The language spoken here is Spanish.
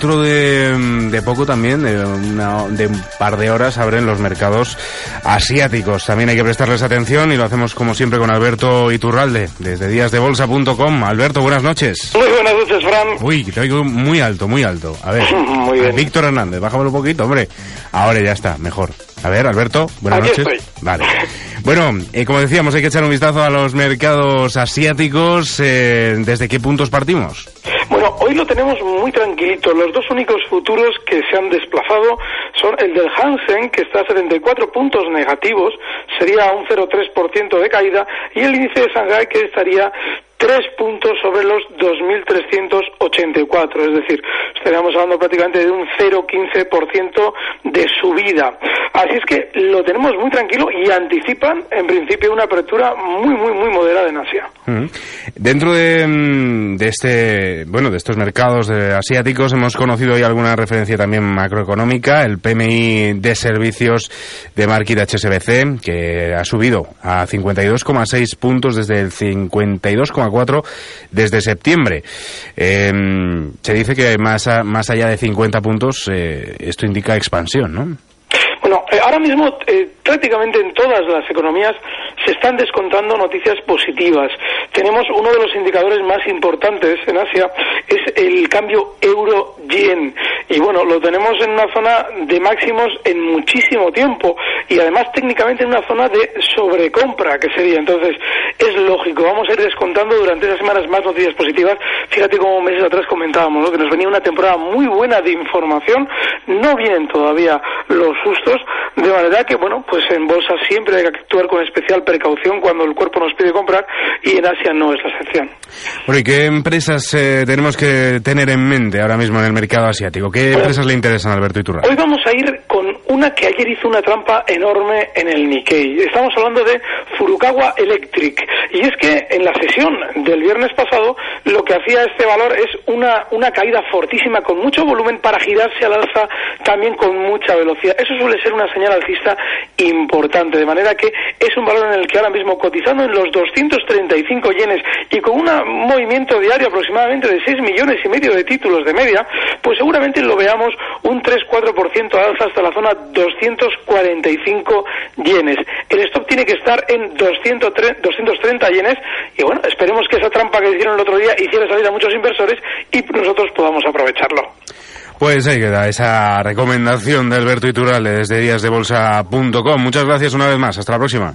Dentro de, poco también, de, de, un par de horas, abren los mercados asiáticos. También hay que prestarles atención y lo hacemos como siempre con Alberto Iturralde, desde díasdebolsa.com. Alberto, buenas noches. Muy buenas noches, Fran. Uy, te oigo muy alto, muy alto. A ver, muy bien. Víctor Hernández, bájamelo un poquito, hombre. Ahora ya está, mejor. A ver, Alberto, buenas Aquí noches. estoy. Vale. Bueno, eh, como decíamos, hay que echar un vistazo a los mercados asiáticos. Eh, ¿Desde qué puntos partimos? Bueno, hoy lo tenemos muy tranquilito. Los dos únicos futuros que se han desplazado son el del Hansen, que está a 74 puntos negativos, sería un 0,3% de caída, y el índice de Shanghai, que estaría tres puntos sobre los 2.384, es decir, estaríamos hablando prácticamente de un 0,15% de subida. Así es que lo tenemos muy tranquilo y anticipan, en principio, una apertura muy, muy, muy moderada. Dentro de, mm, de, este, bueno, de estos mercados asiáticos hemos conocido hoy alguna referencia también macroeconómica, el PMI de servicios de Market HSBC, que ha subido a 52,6 puntos desde el 52,4 desde septiembre. Eh, se dice que más, a, más allá de 50 puntos eh, esto indica expansión, ¿no? Bueno, eh, ahora mismo eh, prácticamente en todas las economías se están descontando noticias positivas. Tenemos uno de los indicadores más importantes en Asia, es el cambio euro-yen. Y bueno, lo tenemos en una zona de máximos en muchísimo tiempo y además técnicamente en una zona de sobrecompra, que sería. Entonces, es lógico, vamos a ir descontando durante esas semanas más noticias positivas. Fíjate como meses atrás comentábamos, ¿no? que nos venía una temporada muy buena de información, no vienen todavía los sustos, de manera que, bueno, pues en bolsa siempre hay que actuar con especial precaución cuando el cuerpo nos pide comprar y en Asia no es la excepción. Bueno, ¿y qué empresas eh, tenemos que tener en mente ahora mismo en el mercado asiático? ¿Qué bueno, empresas le interesan a Alberto Iturra? Hoy vamos a ir una que ayer hizo una trampa enorme en el Nikkei. Estamos hablando de Furukawa Electric. Y es que en la sesión del viernes pasado lo que hacía este valor es una, una caída fortísima con mucho volumen para girarse al alza también con mucha velocidad. Eso suele ser una señal alcista importante, de manera que es un valor en el que ahora mismo cotizando en los 235 yenes y con un movimiento diario aproximadamente de 6 millones y medio de títulos de media, pues seguramente lo veamos un 3-4% alza hasta la zona 245 yenes. El stop tiene que estar en 203, 230 yenes y bueno, esperemos que esa trampa que hicieron el otro día hiciera salir a muchos inversores y nosotros podamos aprovecharlo. Pues ahí queda esa recomendación de Alberto Iturralde desde díasdebolsa.com. Muchas gracias una vez más. Hasta la próxima.